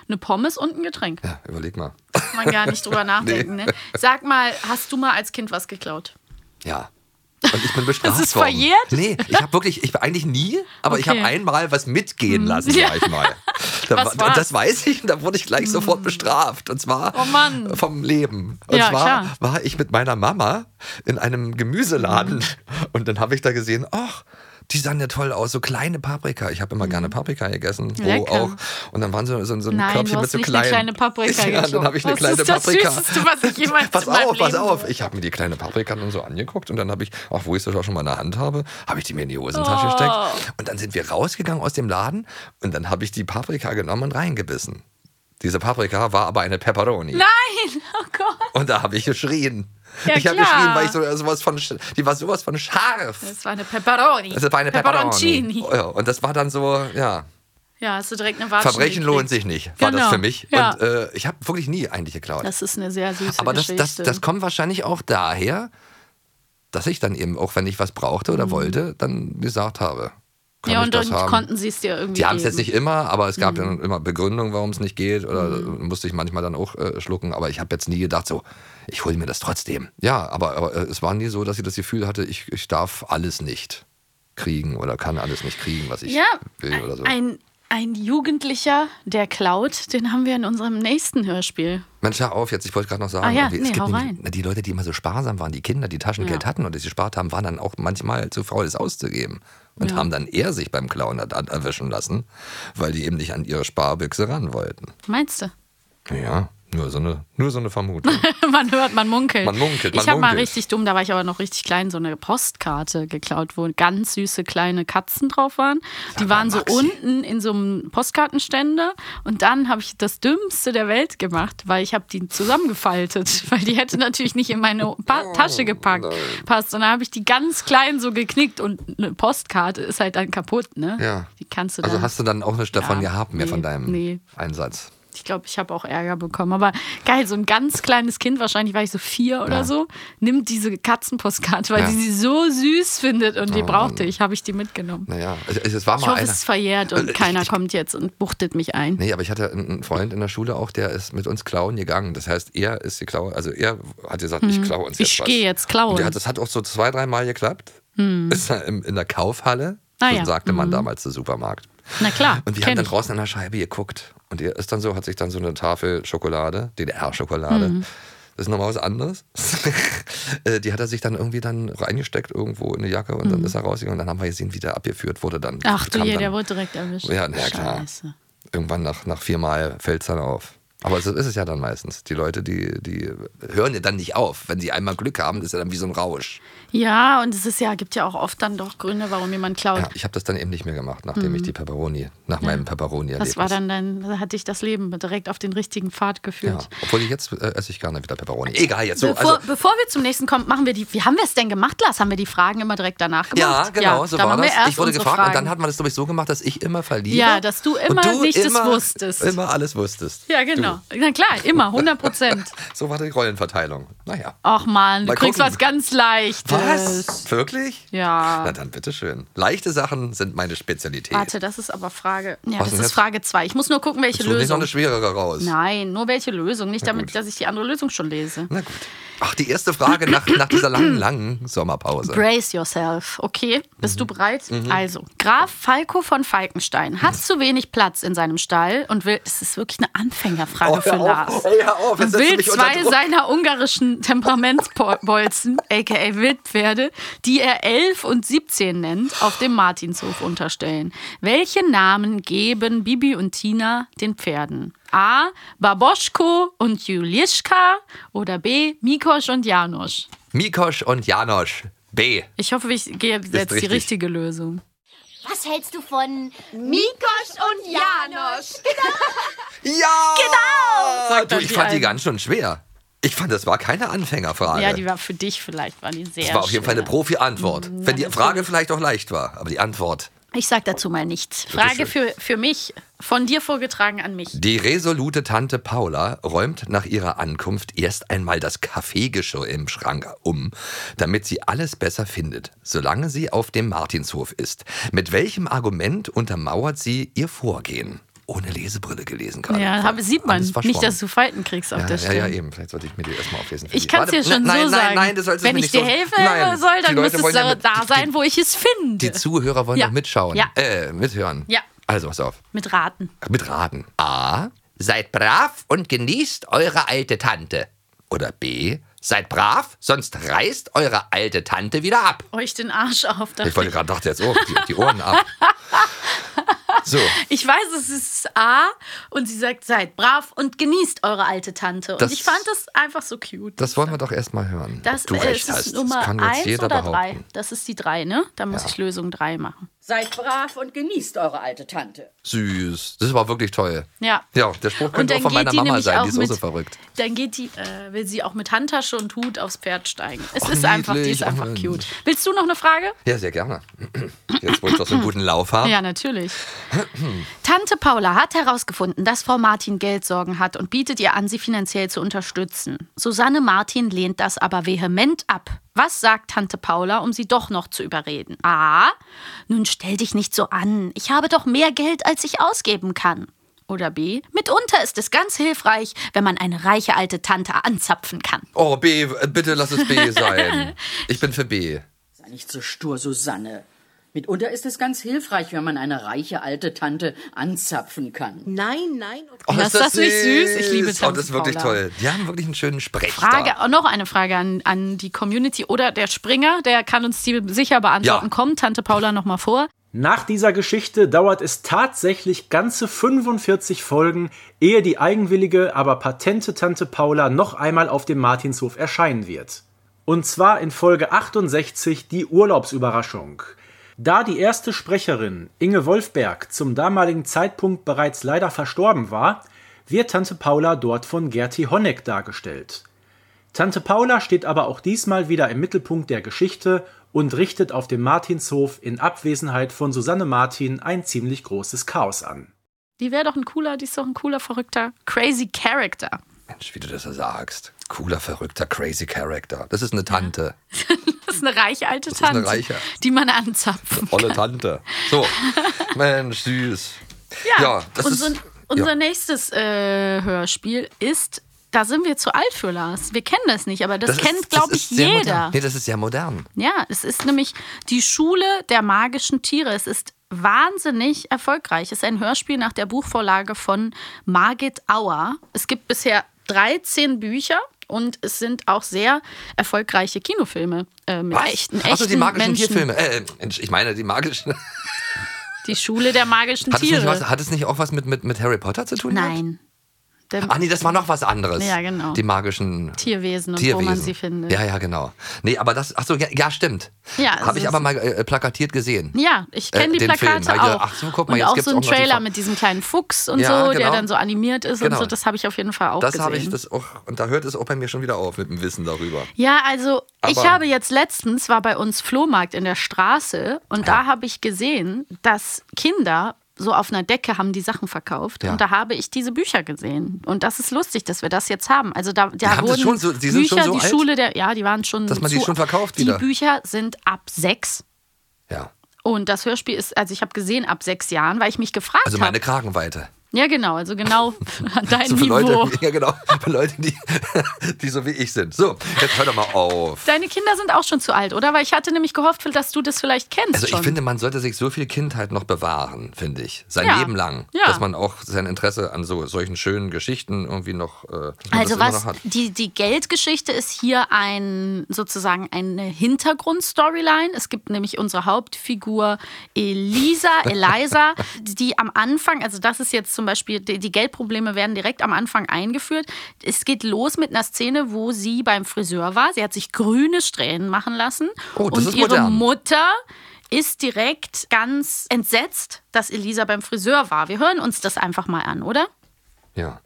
eine Pommes und ein Getränk. Ja, überleg mal. Kann man gar nicht drüber nachdenken. Ne? Sag mal, hast du mal als Kind was geklaut? Ja. Und ich bin bestraft Das ist worden. verjährt? Nee, ich habe wirklich, ich eigentlich nie, aber ich Okay. habe einmal was mitgehen lassen, Ja. sag ich mal. Da, Was war- war's? das weiß ich und da wurde ich gleich sofort bestraft. Und zwar Oh Mann. vom Leben. Und Ja, zwar klar. war ich mit meiner Mama in einem Gemüseladen und dann habe ich da gesehen, ach, die sahen ja toll aus, so kleine Paprika. Ich habe immer gerne Paprika gegessen, Mhm. Lecker. auch. Und dann waren so, so, so ein Nein, Körbchen mit so kleinen. eine kleine Paprika Ja, dann habe ich eine Was kleine ist das Paprika. Süßeste, was ich jemals pass auf, pass Leben auf. gehört Ich habe mir die kleine Paprika dann so angeguckt und dann habe ich, ach, wo ich das auch schon mal in der Hand habe, habe ich die mir in die Hosentasche Oh. gesteckt. Und dann sind wir rausgegangen aus dem Laden und dann habe ich die Paprika genommen und reingebissen. Diese Paprika war aber eine Pepperoni. Nein, oh Gott. Und da habe ich geschrien. Ja, ich habe geschrien, weil ich so, sowas von, die war sowas von scharf. Das war eine Pepperoni. Das war eine Pepperoni. Pepperoncini. Ja, und das war dann so, ja, Ja, hast du direkt eine Watschen Verbrechen lohnt sich nicht, war das Genau. für mich. Ja. Und äh, ich habe wirklich nie eigentlich geklaut. Das ist eine sehr süße Aber das, Geschichte. das, das kommt wahrscheinlich auch daher, dass ich dann eben, auch wenn ich was brauchte Mhm. oder wollte, dann gesagt habe. Kann ja, und haben. konnten sie es dir irgendwie Die haben es jetzt nicht immer, aber es gab Mhm. dann immer Begründungen, warum es nicht geht. Oder musste ich manchmal dann auch äh, schlucken. Aber ich habe jetzt nie gedacht, so, ich hole mir das trotzdem. Ja, aber, aber äh, es war nie so, dass ich das Gefühl hatte, ich, ich darf alles nicht kriegen oder kann alles nicht kriegen, was ich Ja, will oder so. Ein, ein Jugendlicher, der klaut, den haben wir in unserem nächsten Hörspiel. Mensch, hör auf, jetzt, ich wollte gerade noch sagen, Ah ja, irgendwie, nee, es gibt nämlich- die Leute, die immer so sparsam waren, die Kinder, die Taschengeld Ja. hatten und das gespart haben, waren dann auch manchmal zu faul, das auszugeben. Und Ja. haben dann eher sich beim Klauen er- erwischen lassen, weil die eben nicht an ihre Sparbüchse ran wollten. Meinst du? Ja, nur so eine, nur so eine Vermutung. man hört, man munkelt. Man munkelt, man ich habe mal richtig dumm, da war ich aber noch richtig klein, so eine Postkarte geklaut, wo ganz süße kleine Katzen drauf waren. Die waren so unten in so einem Postkartenständer und dann habe ich das Dümmste der Welt gemacht, weil ich habe die zusammengefaltet, weil die hätte natürlich nicht in meine pa Oh, Tasche gepackt. Passt. Und dann habe ich die ganz klein so geknickt und eine Postkarte ist halt dann kaputt, ne? Ja. Die kannst du dann. Also hast du dann auch nichts davon Ja, gehabt mehr nee, von deinem nee. Einsatz. Ich glaube, ich habe auch Ärger bekommen. Aber geil, so ein ganz kleines Kind, wahrscheinlich war ich so vier oder Ja. so, nimmt diese Katzenpostkarte, weil Ja. sie sie so süß findet und die Oh, brauchte ich, habe ich die mitgenommen. Naja, es, es war Ich mal hoffe, einer. es ist verjährt und Äh, keiner ich- kommt jetzt und buchtet mich ein. Nee, aber ich hatte einen Freund in der Schule auch, der ist mit uns klauen gegangen. Das heißt, er ist die Klaue, also er hat gesagt, ich Mhm. klaue uns Ich jetzt was. gehe jetzt klauen. Hat, das hat auch so zwei, dreimal geklappt. Mhm. Ist er im, in der Kaufhalle, Ah so ja. sagte man Mhm. damals der Supermarkt. Na klar, Und wir haben dann ich. draußen an der Scheibe geguckt. Und er ist dann so, hat sich dann so eine Tafel Schokolade, DDR-Schokolade. Mhm. Das ist nochmal was anderes. Äh, die hat er sich dann irgendwie dann reingesteckt irgendwo in eine Jacke und dann Mhm. ist er rausgegangen. Und dann haben wir gesehen, wie der abgeführt wurde. Dann Ach du je, dann, der wurde direkt erwischt. Ja, na ja, klar. Irgendwann nach, nach viermal fällt es dann auf. Aber so ist es ja dann meistens. Die Leute, die, die hören ja dann nicht auf. Wenn sie einmal Glück haben, ist ja dann wie so ein Rausch. Ja, und es ist ja, gibt ja auch oft dann doch Gründe, warum jemand klaut. Ja, ich habe das dann eben nicht mehr gemacht, nachdem Mhm. ich die Pepperoni, nach Ja. meinem Pepperoni-Erlebnis. Das war dann dein, da hat dich das Leben direkt auf den richtigen Pfad Ja, geführt. obwohl ich jetzt äh, esse ich gerne wieder Pepperoni. Egal, jetzt so. bevor, also, bevor wir zum nächsten kommen, machen wir die. Wie haben wir es denn gemacht, Lars? Haben wir die Fragen immer direkt danach gemacht? ja, genau, so dann war das. Ich wurde gefragt Fragen. und dann hat man das, glaube ich, so gemacht, dass ich immer verliere. Ja, dass du immer du immer, wusstest. Immer alles wusstest. Ja, genau. Na klar, immer, 100 Prozent. So war die Rollenverteilung. Naja. Ach man, du Mal kriegst gucken. was ganz Leichtes. Was? Wirklich? Ja. Na dann, bitteschön. Leichte Sachen sind meine Spezialität. Warte, das ist aber Frage. Ja, Was das ist jetzt? Frage 2. Ich muss nur gucken, welche Such nicht noch Lösung. eine schwerere raus. Nein, nur welche Lösung. Nicht Na damit, gut. dass ich die andere Lösung schon lese. Na gut. Ach, die erste Frage nach, nach dieser langen, langen Sommerpause. Brace yourself, okay? Bist du bereit? Mhm. Also, Graf Falco von Falkenstein hat zu wenig Platz in seinem Stall und will, es ist wirklich eine Anfängerfrage Oh, für auf. Lars. Ey, hör auf, und will zwei seiner ungarischen Temperamentsbolzen, aka Wildpferde, die er 11 und 17 nennt, auf dem Martinshof unterstellen. Welche Namen geben Bibi und Tina den Pferden? A. Baboschko und Julischka oder B. Mikosch und Janosch? Mikosch und Janosch. B. Ich hoffe, ich gehe jetzt die richtig. richtige Lösung. Was hältst du von Mikosch und Janosch? Ja! Genau! Sagt Du, ich die fand die eine. ganz schön schwer. Ich fand, das war keine Anfängerfrage. Ja, die war für dich vielleicht, war die sehr das war auf jeden Fall eine. Profi-Antwort. Wenn die natürlich. Frage vielleicht auch leicht war, aber die Antwort. Ich sag dazu mal nichts. Frage für, für mich, von dir vorgetragen an mich. Die resolute Tante Paula räumt nach ihrer Ankunft erst einmal das Kaffeegeschirr im Schrank um, damit sie alles besser findet, solange sie auf dem Martinshof ist. Mit welchem Argument untermauert sie ihr Vorgehen? Ohne Lesebrille gelesen gerade. Ja, hab, sieht man. Nicht, dass du Falten kriegst auf ja, der ja, Stirn. ja, eben. Vielleicht sollte ich mir die erstmal auflesen. Ich kann es dir schon nein, so nein, sagen. Nein, das sollst Wenn ich dir so- helfen Nein, soll, dann muss es ja da mit- sein, wo ich es finde. Die Zuhörer wollen Ja. doch mitschauen. Ja. Äh, mithören. Ja. Also, pass auf. Mit Raten. Mit Raten. A. Seid brav und genießt eure alte Tante. Oder B. Seid brav, sonst reißt eure alte Tante wieder ab. Euch den Arsch auf. Ich wollte gerade, dachte jetzt, oh, die, die Ohren ab. So, Ich weiß, es ist A und sie sagt, seid brav und genießt eure alte Tante. Und Das- ich fand das einfach so cute. das wollen wir doch erstmal hören. Das du äh, recht ist hast. Nummer das kann jetzt 1 jeder oder behaupten. 3? Das ist die 3, ne? Da muss Ja. ich Lösung 3 machen. Seid brav und genießt eure alte Tante. Süß. Das war wirklich toll. Ja. Ja, der Spruch könnte dann auch von geht meiner die Mama nämlich sein. auch Die ist auch mit, so verrückt. Dann geht die, äh, will sie auch mit Handtasche und Hut aufs Pferd steigen. Es Ach, ist einfach, die ist niedlich. einfach Ach, cute. Willst du noch eine Frage? Ja, sehr gerne. Jetzt, wo ich doch so einen guten Lauf habe. Ja, natürlich. Tante Paula hat herausgefunden, dass Frau Martin Geldsorgen hat und bietet ihr an, sie finanziell zu unterstützen. Susanne Martin lehnt das aber vehement ab. Was sagt Tante Paula, um sie doch noch zu überreden? A. Nun stell dich nicht so an. Ich habe doch mehr Geld, als ich ausgeben kann. Oder B. Mitunter ist es ganz hilfreich, wenn man eine reiche alte Tante anzapfen kann. Oh, B, bitte lass es B sein. Ich bin für B. Sei nicht so stur, Susanne. Mitunter ist es ganz hilfreich, wenn man eine reiche alte Tante anzapfen kann. Nein, nein. Oh, ist das nicht süß? Ich liebe Oh, Tante das ist wirklich Paula. toll. Die haben wirklich einen schönen Sprech. Frage, da. noch eine Frage an, an die Community oder der Springer, der kann uns die sicher beantworten. Ja. Kommt Tante Paula noch mal vor? Nach dieser Geschichte dauert es tatsächlich ganze 45 Folgen, ehe die eigenwillige, aber patente Tante Paula noch einmal auf dem Martinshof erscheinen wird. Und zwar in Folge 68 die Urlaubsüberraschung. Da die erste Sprecherin, Inge Wolfberg, zum damaligen Zeitpunkt bereits leider verstorben war, wird Tante Paula dort von Gerti Honeck dargestellt. Tante Paula steht aber auch diesmal wieder im Mittelpunkt der Geschichte und richtet auf dem Martinshof in Abwesenheit von Susanne Martin ein ziemlich großes Chaos an. Die wäre doch ein cooler, die ist doch ein cooler, verrückter, crazy Character. Mensch, wie du das so sagst. Cooler, verrückter, crazy Character. Das ist eine Tante. Das ist eine reiche alte Das ist eine Tante, reiche. die man anzapfen Olle kann. Tante. So, Mensch, süß. Ja, Ja, das unser, ist- unser ja. nächstes äh, Hörspiel ist, da sind wir zu alt für Lars. Wir kennen das nicht, aber das, ist- kennt, glaube ich, jeder. Modern. Nee, das ist sehr modern. Ja, es ist nämlich die Schule der magischen Tiere. Es ist wahnsinnig erfolgreich. Es ist ein Hörspiel nach der Buchvorlage von Margit Auer. Es gibt bisher 13 Bücher und es sind auch sehr erfolgreiche Kinofilme äh, mit echten, echten Achso, die magischen Menschen. Tierfilme. Äh, Mensch, ich meine, die magischen. Die Schule der magischen Hat es, Tiere. was, hat es nicht auch was mit, mit, mit Harry Potter zu tun? gehabt? Der Ach nee, das war noch was anderes. Ja, genau. Die magischen Tierwesen und Tierwesen. wo man sie findet. Ja, ja, genau. Nee, aber das, ach so, ja, ja stimmt. Ja, also Habe ich aber mal äh, plakatiert gesehen. Ja, ich kenne Äh, die Film. Plakate ich gedacht, auch. ach so, guck mal, und jetzt auch gibt's so ein auch noch die Trailer mit diesem kleinen Fuchs und Ja, so, der genau. dann so animiert ist Genau. und so. Das habe ich auf jeden Fall auch Das gesehen. habe ich das auch, und da hört es auch bei mir schon wieder auf mit dem Wissen darüber. Ja, also ich Aber- habe jetzt letztens, war bei uns Flohmarkt in der Straße und da habe ich gesehen, dass Kinder so auf einer Decke haben die Sachen verkauft Ja. und da habe ich diese Bücher gesehen und das ist lustig, dass wir das jetzt haben. Also da, da haben das wurden schon so- die Bücher, schon so die alt? Schule der, ja, die waren schon Dass man die zu- schon verkauft Die wieder. Bücher sind ab sechs Ja. und das Hörspiel ist, also ich habe gesehen ab sechs Jahren, weil ich mich gefragt Also habe. meine Kragenweite. Ja, genau, also genau an dein So Niveau. Leute, ja genau, für Leute, die, die so wie ich sind. So, jetzt hör doch mal auf. Deine Kinder sind auch schon zu alt, oder? Weil ich hatte nämlich gehofft, dass du das vielleicht kennst. Also ich schon. finde, man sollte sich so viel Kindheit noch bewahren, finde ich. Sein Ja. Leben lang. Ja. Dass man auch sein Interesse an so solchen schönen Geschichten irgendwie noch, äh, Also was noch hat. die, die Geldgeschichte ist hier ein sozusagen eine Hintergrundstoryline. Es gibt nämlich unsere Hauptfigur Elisa, Eliza, die am Anfang, also das ist jetzt zum Beispiel, die, die Geldprobleme werden direkt am Anfang eingeführt. Es geht los mit einer Szene, wo sie beim Friseur war. Sie hat sich grüne Strähnen machen lassen. Oh, das und ist ihre modern. Mutter ist direkt ganz entsetzt, dass Elisa beim Friseur war. Wir hören uns das einfach mal an, oder? Ja.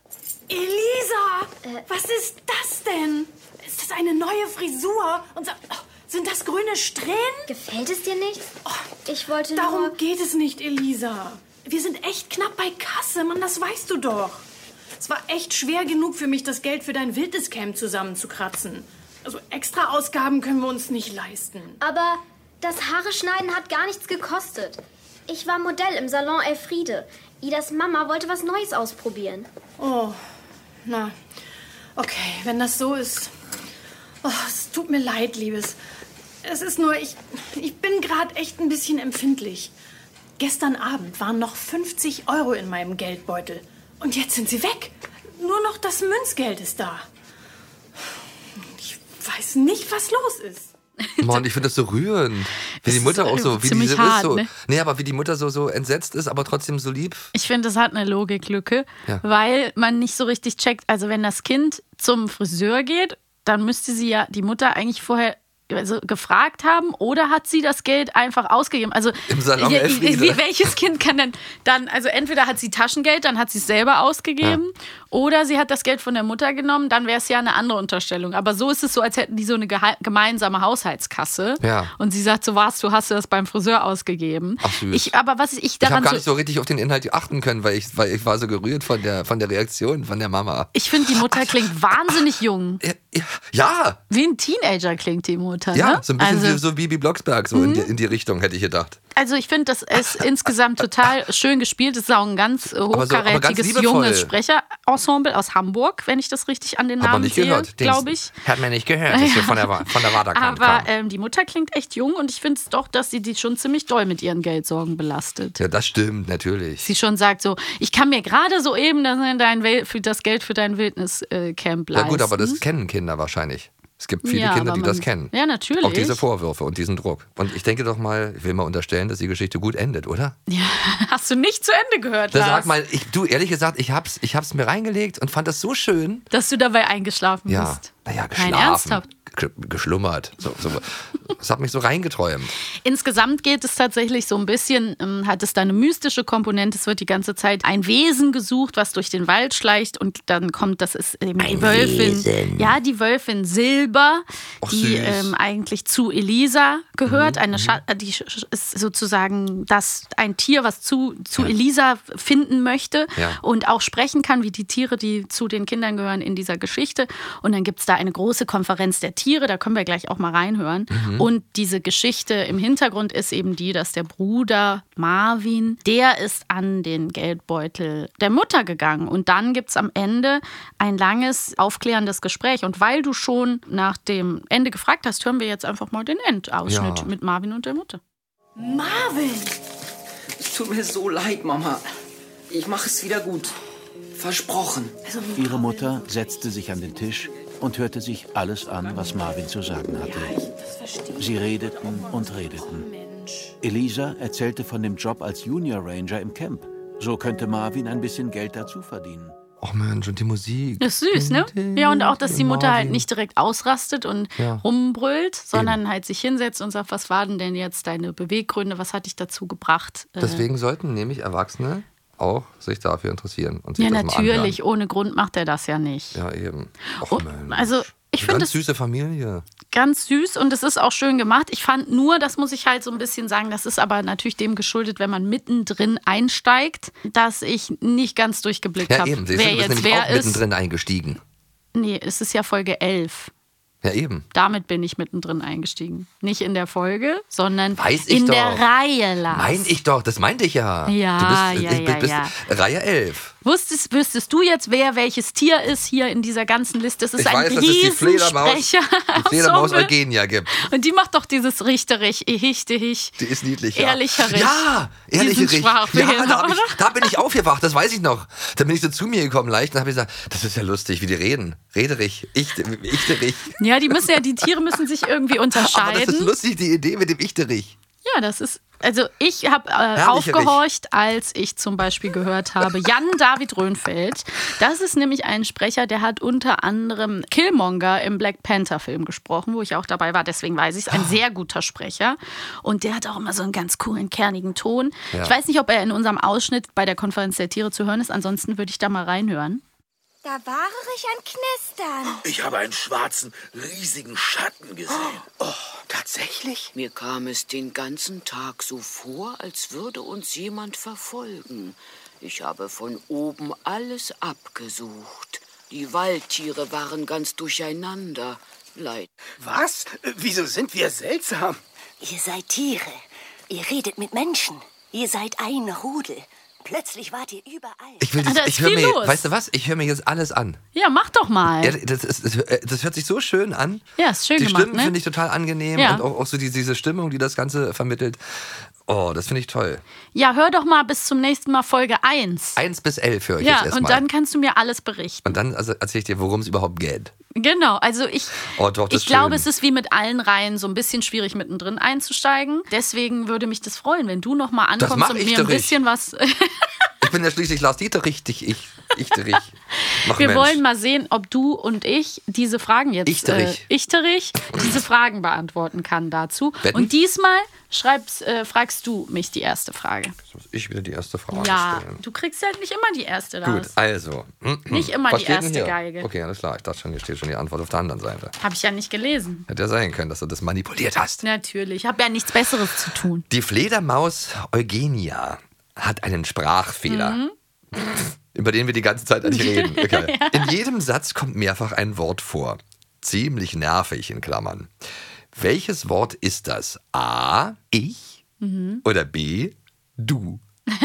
Elisa, was ist das denn? Ist das eine neue Frisur? Und so, oh, sind das grüne Strähnen? Gefällt es dir nicht? Ich wollte Darum nur... geht es nicht, Elisa. Wir sind echt knapp bei Kasse, Mann, das weißt du doch. Es war echt schwer genug für mich, das Geld für dein Wildniscamp zusammenzukratzen. Also extra Ausgaben können wir uns nicht leisten. Aber das Haare schneiden hat gar nichts gekostet. Ich war Modell im Salon Elfriede. Idas Mama wollte was Neues ausprobieren. Oh, na, okay, wenn das so ist. Oh, es tut mir leid, Liebes. Es ist nur, ich, ich bin gerade echt ein bisschen empfindlich. Gestern Abend waren noch 50 Euro in meinem Geldbeutel. Und jetzt sind sie weg. Nur noch das Münzgeld ist da. Ich weiß nicht, was los ist. Mann, ich finde das so rührend. Wie die Mutter auch so, wie die ziemlich so hart, ist. So, ne? Nee, aber wie die Mutter so, so entsetzt ist, aber trotzdem so lieb. Ich finde, das hat eine Logiklücke, Ja. weil man nicht so richtig checkt. Also, wenn das Kind zum Friseur geht, dann müsste sie ja die Mutter eigentlich vorher also gefragt haben oder hat sie das Geld einfach ausgegeben? Also wie- welches Kind kann denn dann, also entweder hat sie Taschengeld, dann hat sie es selber ausgegeben oder sie hat das Geld von der Mutter genommen, dann wäre es ja eine andere Unterstellung. Aber so ist es so, als hätten die so eine gemeinsame Haushaltskasse Ja. und sie sagt, so warst du, hast du das beim Friseur ausgegeben. Ach, süß. Ich, aber was ich Ich habe daran gar nicht so richtig auf den Inhalt achten können, weil ich, weil ich war so gerührt von der, von der Reaktion von der Mama. ich finde, die Mutter klingt wahnsinnig jung. Ja, Wie ein Teenager klingt die Mutter. ja, ne? so ein bisschen also, wie so Bibi Blocksberg, so in, die, in die Richtung hätte ich gedacht. Also ich finde, das ist insgesamt total schön gespielt. Es ist auch ein ganz äh, so- aber ganz hochkarätiges, junges Sprecherensemble aus Hamburg, wenn ich das richtig an den Namen nicht sehe, gehört. glaube ich. Hat man nicht gehört, dass wir von der, von der Aber ähm, die Mutter klingt echt jung und ich finde es doch, dass sie die schon ziemlich doll mit ihren Geldsorgen belastet. Ja, das stimmt, natürlich. Sie schon sagt so, ich kann mir gerade so eben das, dein das Geld für dein Wildniscamp Ja leisten. gut, aber das kennen Kinder wahrscheinlich. Es gibt viele Ja, Kinder, die das kennen. Ja, natürlich. Auch diese Vorwürfe und diesen Druck. Und ich denke doch mal, ich will mal unterstellen, dass die Geschichte gut endet, oder? Hast du nicht zu Ende gehört, Lars? sag mal, ich, du, ehrlich gesagt, ich hab's, ich hab's mir reingelegt und fand das so schön. dass du dabei eingeschlafen Ja, bist. naja, Nein, geschlafen. ernsthaft. Ge- geschlummert. So, so. Das hat mich so reingeträumt. Insgesamt geht es tatsächlich so ein bisschen, ähm, hat es da eine mystische Komponente. Es wird die ganze Zeit ein Wesen gesucht, was durch den Wald schleicht und dann kommt, das ist eben die Wölfin. Wesen. Ja, die Wölfin Silber, Och, die ähm, eigentlich zu Elisa gehört. Mhm, Eine Scha äh, die ist sozusagen das ein Tier, was zu, zu Elisa finden möchte Ja. und auch sprechen kann, wie die Tiere, die zu den Kindern gehören in dieser Geschichte. Und dann gibt es da eine große Konferenz der Tiere, da können wir gleich auch mal reinhören. Mhm. Und diese Geschichte im Hintergrund ist eben die, dass der Bruder Marvin, der ist an den Geldbeutel der Mutter gegangen. Und dann gibt es am Ende ein langes, aufklärendes Gespräch. Und weil du schon nach dem Ende gefragt hast, hören wir jetzt einfach mal den Endausschnitt Ja. mit Marvin und der Mutter. Marvin! Es tut mir so leid, Mama. Ich mache es wieder gut. Versprochen. Ihre Mutter setzte sich an den Tisch und hörte sich alles an, was Marvin zu sagen hatte. Sie redeten und redeten. Elisa erzählte von dem Job als Junior Ranger im Camp. So könnte Marvin ein bisschen Geld dazu verdienen. Oh Mensch, und die Musik. Ist süß, ne? Ja, und auch, dass die Mutter halt nicht direkt ausrastet und Ja. rumbrüllt, sondern halt sich hinsetzt und sagt, was waren denn jetzt deine Beweggründe, was hat dich dazu gebracht? äh, Deswegen sollten nämlich Erwachsene auch sich dafür interessieren und sich Ja, das mal natürlich, ohne Grund macht er das ja nicht. Ja, eben. Och, Oh, Mensch. also, ich finde ganz süße Familie. ganz süß und es ist auch schön gemacht. Ich fand nur, das muss ich halt so ein bisschen sagen, das ist aber natürlich dem geschuldet, wenn man mittendrin einsteigt, dass ich nicht ganz durchgeblickt Ja, habe, wer jetzt wer ist. mittendrin eingestiegen. Nee, es ist ja Folge 11. Ja, eben. Damit bin ich mittendrin eingestiegen. Nicht in der Folge, sondern Weiß ich in doch. der Reihe, Lars. Mein ich doch, das meinte ich ja. Ja, du bist, ja, ich, ja, bist ja. Reihe 11. Wusstest, wüsstest du jetzt, wer welches Tier ist hier in dieser ganzen Liste? Es ist ich ein weiß, dass es die Fledermaus, Riesensprecher. die Fledermaus. Eugenia gibt. Und die macht doch dieses Richterich, Ihichtehich. Die ist niedlich, ja. Ehrlicherich. Ja, ehrliche Diesen Rich. Sprachfehler, Ja, da, ich, da bin ich aufgewacht, das weiß ich noch. Da bin ich so zu mir gekommen leicht und habe gesagt, das ist ja lustig, wie die reden. Rederich, ich, Ichterich. Ja, die müssen ja, die Tiere müssen sich irgendwie Aber das ist unterscheiden. lustig, die Idee mit dem Ichterich. Ja, das ist. Also ich habe äh, aufgehorcht, als ich zum Beispiel gehört habe, Jan David Röhnfeld. Das ist nämlich ein Sprecher, der hat unter anderem Killmonger im Black Panther Film gesprochen, wo ich auch dabei war. Deswegen weiß ich es. Ah. Ein sehr guter Sprecher. Und der hat auch immer so einen ganz coolen, kernigen Ton. Ja. Ich weiß nicht, ob er in unserem Ausschnitt bei der Konferenz der Tiere zu hören ist. Ansonsten würde ich da mal reinhören. Da war ich ein Knistern. Ich habe einen schwarzen, riesigen Schatten gesehen. Oh, tatsächlich? Mir kam es den ganzen Tag so vor, als würde uns jemand verfolgen. Ich habe von oben alles abgesucht. Die Waldtiere waren ganz durcheinander. Leid. Was? Wieso sind wir seltsam? Ihr seid Tiere. Ihr redet mit Menschen. Ihr seid ein Rudel. Plötzlich wart ihr überall. Ich will Ah, das, da ist ich höre viel mir, los. weißt du was? Ich höre mir jetzt alles an. Ja, mach doch mal. Ja, das, ist, das, das hört sich so schön an. Ja, ist schön die gemacht, Stimmen ne? finde ich total angenehm Ja. und auch, auch so die, diese Stimmung, die das Ganze vermittelt. Oh, das finde ich toll. Ja, hör doch mal bis zum nächsten Mal Folge 1. Eins bis elf höre ich jetzt Ja, erstmal. und dann kannst du mir alles berichten. und dann also, erzähle ich dir, worum es überhaupt geht. Genau, also ich, Oh, doch, ich glaube, schön. es ist wie mit allen Reihen so ein bisschen schwierig mittendrin einzusteigen. Deswegen würde mich das freuen, wenn du noch mal Das ankommst und mir ein bisschen was. Ich bin ja schließlich Lars Dieterich, dich, ich, Ichterich. Mach Wir Mensch. wollen mal sehen, ob du und ich diese Fragen jetzt. Ichterich. Äh, Ichterich diese Fragen beantworten kann dazu. Wetten? Und diesmal schreibst, äh, fragst du mich die erste Frage. Muss ich wieder die erste Frage ja, stellen. du kriegst halt nicht immer die erste da. Gut, also. Nicht immer Was die erste? Geige. Okay, alles klar. Ich dachte schon, hier steht schon die Antwort auf der anderen Seite. Habe ich ja nicht gelesen. Hätte ja sein können, dass du das manipuliert hast. Natürlich. Ich habe ja nichts Besseres zu tun. Die Fledermaus Eugenia hat einen Sprachfehler, Mhm. über den wir die ganze Zeit nicht reden. Okay. In jedem Satz kommt mehrfach ein Wort vor. Ziemlich nervig in Klammern. Welches Wort ist das? A, ich Mhm. oder B, du?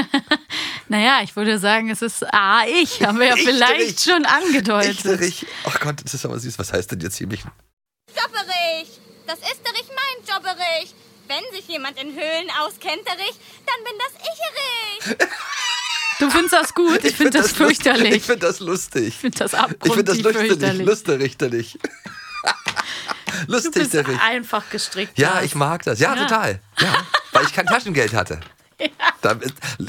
Naja, ich würde sagen, es ist A, ich. Haben wir ja vielleicht schon angedeutet. Ichterich. Ach Gott, das ist aber süß. Was heißt denn jetzt ziemlich? Jobberich. Das ist derich mein Jobberich. Wenn sich jemand in Höhlen auskennt, derich, dann bin das Icherich. Du findest das gut? Ich, finde das, lustig. fürchterlich. Ich finde das lustig. Ich finde das Ich finde das abgrundtief lustig, fürchterlich. lustig, Du lustig, bist Derich. einfach gestrickt. Ja, ich mag das. Ja, Ja. total. Ja, weil ich kein Taschengeld hatte. Da,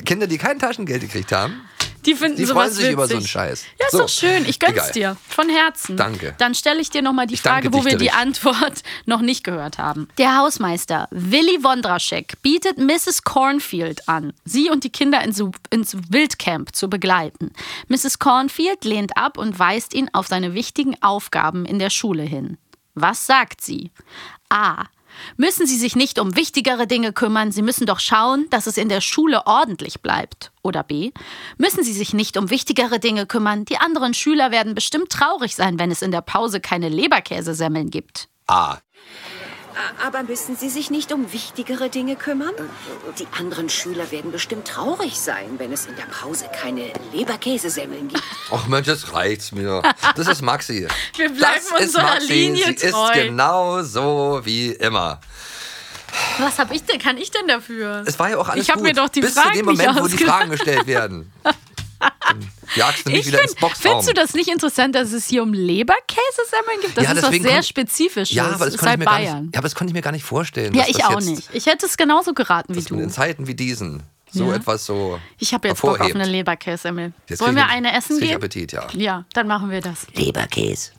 Kinder, die kein Taschengeld gekriegt haben, Die finden die sowas freuen sich witzig. über so einen Scheiß. Ja, ist So. doch schön. Ich gönn's Egal. dir. Von Herzen. Danke. Dann stelle ich dir nochmal die Ich Frage, wo wir die. Antwort noch nicht gehört haben. Der Hausmeister Willy Wondraschek bietet Mrs. Cornfield an, sie und die Kinder ins, ins Wildcamp zu begleiten. Mrs. Cornfield lehnt ab und weist ihn auf seine wichtigen Aufgaben in der Schule hin. Was sagt sie? A. Müssen Sie sich nicht um wichtigere Dinge kümmern, Sie müssen doch schauen, dass es in der Schule ordentlich bleibt. Oder B. Müssen Sie sich nicht um wichtigere Dinge kümmern, die anderen Schüler werden bestimmt traurig sein, wenn es in der Pause keine Leberkäsesemmeln gibt. A. Aber müssen Sie sich nicht um wichtigere Dinge kümmern? Die anderen Schüler werden bestimmt traurig sein, wenn es in der Pause keine Leberkäsesemmeln gibt. Ach Mensch, das reicht's mir. Das ist Maxi. Wir bleiben das unserer Maxi. Linie Sie treu. ist genau so wie immer. Was hab ich denn, kann ich denn dafür? Es war ja auch alles Ich habe gut. mir doch die Bis Fragen zu dem Moment, wo die. Fragen gestellt werden. Jagst du mich Ich wieder ins find, Boxraum. findest du das nicht interessant, dass es hier um Leberkäsesemmeln gibt? Das Ja, ist was sehr Spezifisches. Ja, aber das ist konnte, ich halt mir gar Bayern. nicht, ja, aber das konnte ich mir gar nicht vorstellen. Ja, ich auch jetzt, nicht. Ich hätte es genauso geraten wie du. in Zeiten wie diesen so Ja. etwas so Ich habe jetzt Bock auf hervorhebt. eine Leberkäsemmel. Jetzt Wollen wir eine essen gehen? Appetit, ja. Ja, dann machen wir das. Leberkäse.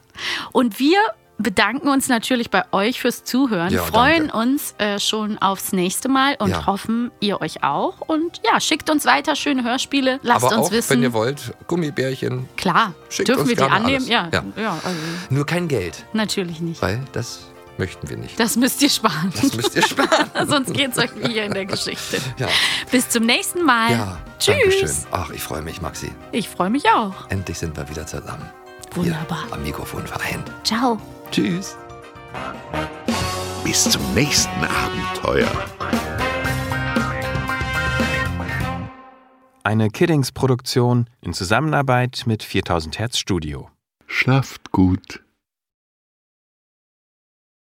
Und wir bedanken uns natürlich bei euch fürs Zuhören, Ja, freuen uns äh, schon aufs nächste Mal und Ja. hoffen, ihr euch auch. Und ja, schickt uns weiter schöne Hörspiele, lasst aber uns auch, wissen. wenn ihr wollt, Gummibärchen. Klar, Schickt dürfen uns wir die annehmen? Ja, Ja. also, Nur kein Geld, natürlich nicht. weil das möchten wir nicht. Das müsst ihr sparen. Das müsst ihr sparen. Sonst geht's euch wie hier in der Geschichte. Bis zum nächsten Mal. Tschüss. Dankeschön. Ach, ich freue mich, Maxi. Ich freue mich auch. Endlich sind wir wieder zusammen. Wunderbar. Hier am Mikrofon vereint. Ciao. Tschüss. Bis zum nächsten Abenteuer. Eine Kiddings-Produktion in Zusammenarbeit mit 4000 Hertz Studio. Schlaft gut.